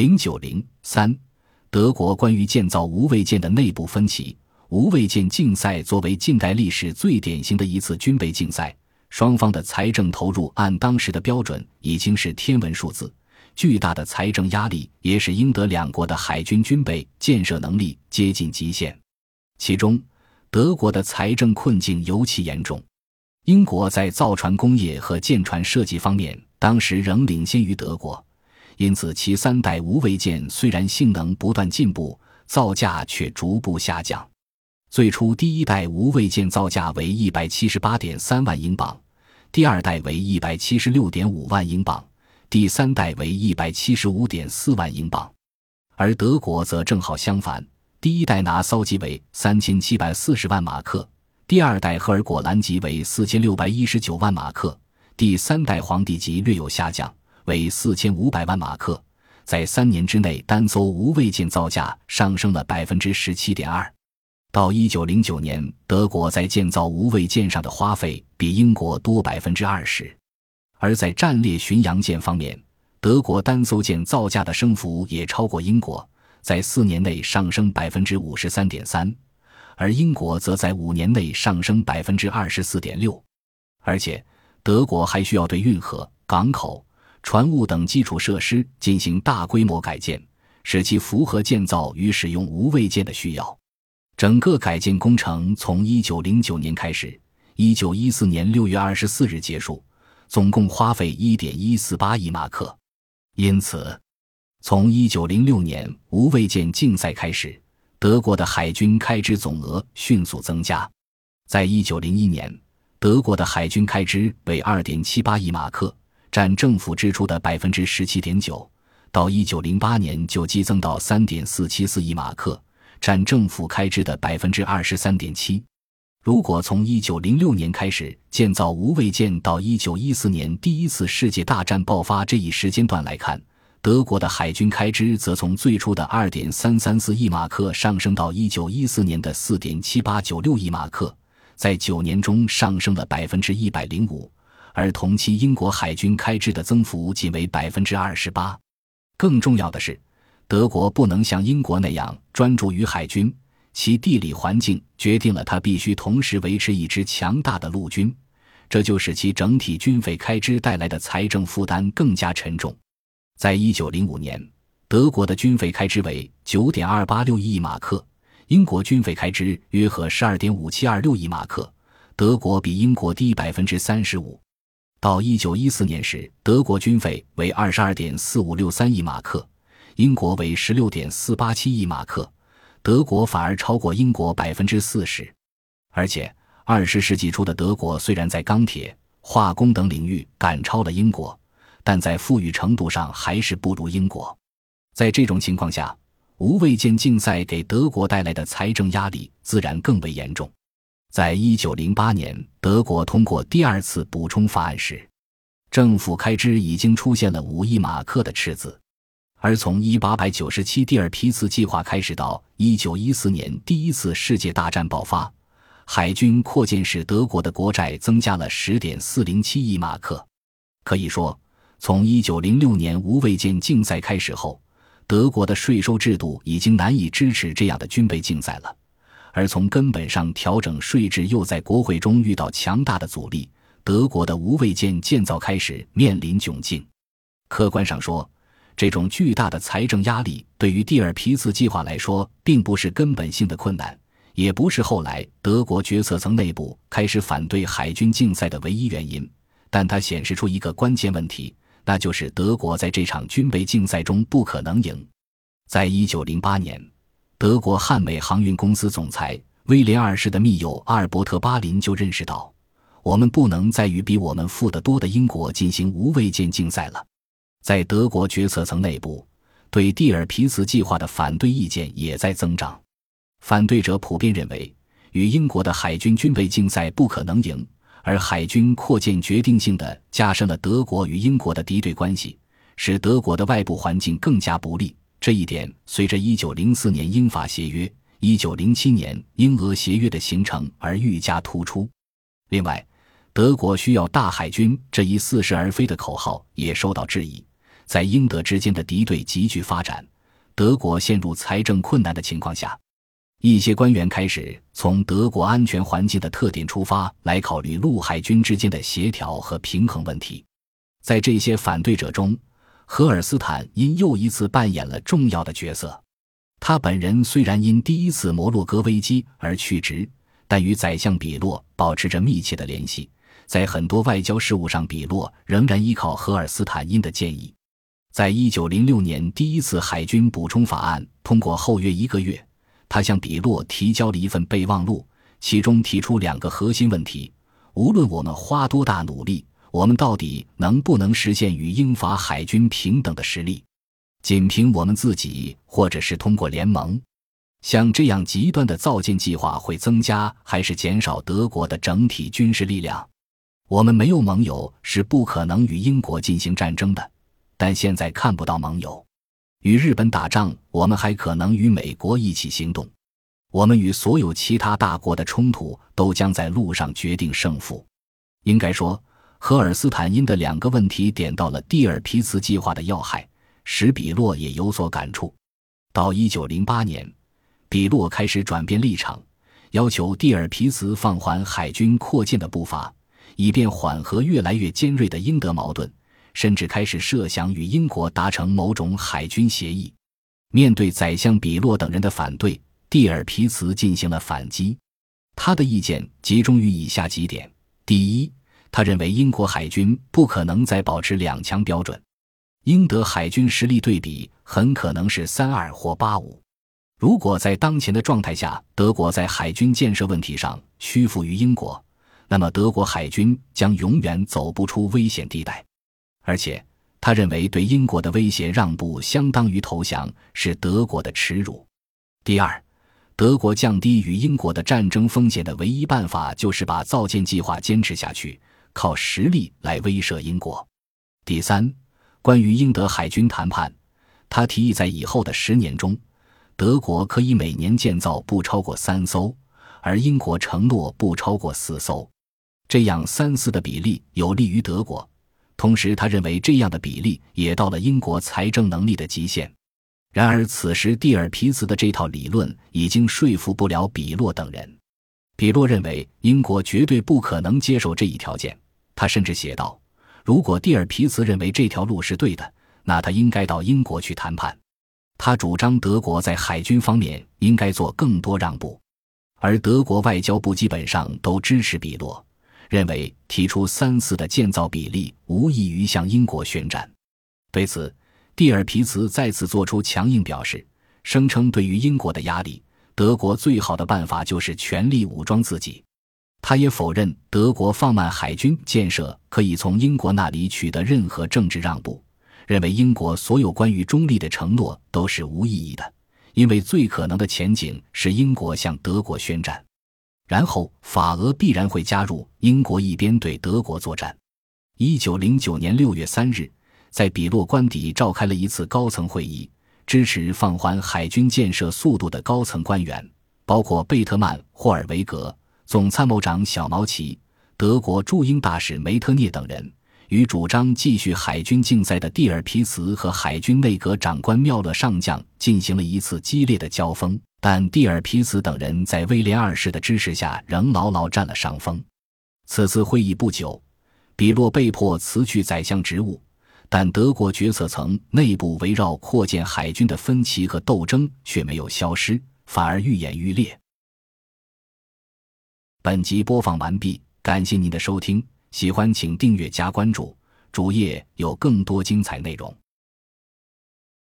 零九零三，德国关于建造无畏舰的内部分歧。无畏舰竞赛作为近代历史最典型的一次军备竞赛，双方的财政投入按当时的标准已经是天文数字。巨大的财政压力也使英德两国的海军军备建设能力接近极限。其中，德国的财政困境尤其严重。英国在造船工业和舰船设计方面，当时仍领先于德国，因此其三代无畏舰虽然性能不断进步，造价却逐步下降。最初，第一代无畏舰造价为一百七十八点三万英镑，第二代为一百七十六点五万英镑，第三代为一百七十五点四万英镑。而德国则正好相反，第一代拿骚级为三千七百四十万马克，第二代赫尔果兰级为四千六百一十九万马克，第三代皇帝级略有下降，为四千五百万马克。在三年之内，单艘无畏舰造价上升了百分之十七点二。到一九零九年，德国在建造无畏舰上的花费比英国多百分之二十，而在战列巡洋舰方面，德国单艘舰造价的升幅也超过英国，在四年内上升百分之五十三点三，而英国则在五年内上升百分之二十四点六。而且，德国还需要对运河、港口、船坞等基础设施进行大规模改建，使其符合建造与使用无畏舰的需要。整个改建工程从一九零九年开始，一九一四年六月二十四日结束，总共花费一点一四八亿马克。因此，从一九零六年无畏舰竞赛开始，德国的海军开支总额迅速增加。在一九零一年，德国的海军开支为二点七八亿马克，占政府支出的百分之十七点九。到一九零八年，就激增到三点四七四亿马克。占政府开支的百分之二十三点七。如果从一九零六年开始建造无畏舰到一九一四年第一次世界大战爆发这一时间段来看，德国的海军开支则从最初的二点三三四亿马克上升到一九一四年的四点七八九六亿马克，在九年中上升了百分之一百零五。而同期英国海军开支的增幅仅为百分之二十八。更重要的是。德国不能像英国那样专注于海军，其地理环境决定了它必须同时维持一支强大的陆军，这就使其整体军费开支带来的财政负担更加沉重。在一九零五年，德国的军费开支为九点二八六亿马克，英国军费开支约合十二点五七二六亿马克，德国比英国低百分之三十五。到一九一四年时，德国军费为二十二点四五六三亿马克。英国为十六点四八七亿马克，德国反而超过英国百分之四十。而且，二十世纪初的德国虽然在钢铁、化工等领域赶超了英国，但在富裕程度上还是不如英国。在这种情况下，无畏舰竞赛给德国带来的财政压力自然更为严重。在一九零八年，德国通过第二次补充法案时，政府开支已经出现了五亿马克的赤字。而从一八百九十七第二批次计划开始到一九一四年第一次世界大战爆发，海军扩建使德国的国债增加了十点四零七亿马克。可以说，从一九零六年无畏舰竞赛开始后，德国的税收制度已经难以支持这样的军备竞赛了。而从根本上调整税制又在国会中遇到强大的阻力，德国的无畏舰建造开始面临窘境。客观上说，这种巨大的财政压力对于蒂尔皮茨计划来说，并不是根本性的困难，也不是后来德国决策层内部开始反对海军竞赛的唯一原因。但它显示出一个关键问题，那就是德国在这场军备竞赛中不可能赢。在一九零八年，德国汉美航运公司总裁威廉二世的密友阿尔伯特巴林就认识到，我们不能再与比我们富得多的英国进行无畏舰竞赛了。在德国决策层内部，对蒂尔皮茨计划的反对意见也在增长。反对者普遍认为，与英国的海军军备竞赛不可能赢，而海军扩建决定性的加深了德国与英国的敌对关系，使德国的外部环境更加不利。这一点随着1904年英法协约、1907年英俄协约的形成而愈加突出。另外，德国需要大海军这一似是而非的口号也受到质疑。在英德之间的敌对急剧发展，德国陷入财政困难的情况下，一些官员开始从德国安全环境的特点出发来考虑陆海军之间的协调和平衡问题。在这些反对者中，荷尔斯坦因又一次扮演了重要的角色。他本人虽然因第一次摩洛哥危机而去职，但与宰相比洛保持着密切的联系。在很多外交事务上，比洛仍然依靠荷尔斯坦因的建议。在一九零六年第一次海军补充法案通过后约一个月，他向比洛提交了一份备忘录，其中提出两个核心问题：无论我们花多大努力，我们到底能不能实现与英法海军平等的实力？仅凭我们自己，或者是通过联盟，像这样极端的造舰计划会增加还是减少德国的整体军事力量？我们没有盟友是不可能与英国进行战争的，但现在看不到盟友。与日本打仗，我们还可能与美国一起行动。我们与所有其他大国的冲突都将在路上决定胜负。应该说，荷尔斯坦因的两个问题点到了蒂尔皮茨计划的要害。使比洛也有所感触。到一九零八年，比洛开始转变立场，要求蒂尔皮茨放缓海军扩建的步伐，以便缓和越来越尖锐的英德矛盾，甚至开始设想与英国达成某种海军协议。面对宰相比洛等人的反对，蒂尔皮茨进行了反击。他的意见集中于以下几点：第一，他认为英国海军不可能再保持两强标准。英德海军实力对比很可能是三二或八五。如果在当前的状态下，德国在海军建设问题上屈服于英国，那么德国海军将永远走不出危险地带。而且，他认为对英国的威胁让步相当于投降，是德国的耻辱。第二，德国降低与英国的战争风险的唯一办法就是把造舰计划坚持下去，靠实力来威慑英国。第三。关于英德海军谈判，他提议在以后的十年中，德国可以每年建造不超过三艘，而英国承诺不超过四艘。这样三四的比例有利于德国。同时，他认为这样的比例也到了英国财政能力的极限。然而，此时蒂尔皮茨的这套理论已经说服不了比洛等人。比洛认为英国绝对不可能接受这一条件。他甚至写道。如果蒂尔皮茨认为这条路是对的，那他应该到英国去谈判。他主张德国在海军方面应该做更多让步，而德国外交部基本上都支持比洛，认为提出三四的建造比例无异于向英国宣战。对此，蒂尔皮茨再次做出强硬表示，声称对于英国的压力，德国最好的办法就是全力武装自己。他也否认德国放慢海军建设可以从英国那里取得任何政治让步，认为英国所有关于中立的承诺都是无意义的，因为最可能的前景是英国向德国宣战，然后法俄必然会加入英国一边对德国作战。一九零九年六月三日，在比洛官邸召开了一次高层会议，支持放缓海军建设速度的高层官员包括贝特曼、霍尔维格。总参谋长小毛奇、德国驻英大使梅特涅等人与主张继续海军竞赛的蒂尔皮茨和海军内阁长官缪勒上将进行了一次激烈的交锋，但蒂尔皮茨等人在威廉二世的支持下仍牢牢占了上风。此次会议不久，比洛被迫辞去宰相职务，但德国决策层内部围绕扩建海军的分歧和斗争却没有消失，反而愈演愈烈。本集播放完毕，感谢您的收听，喜欢请订阅加关注，主页有更多精彩内容。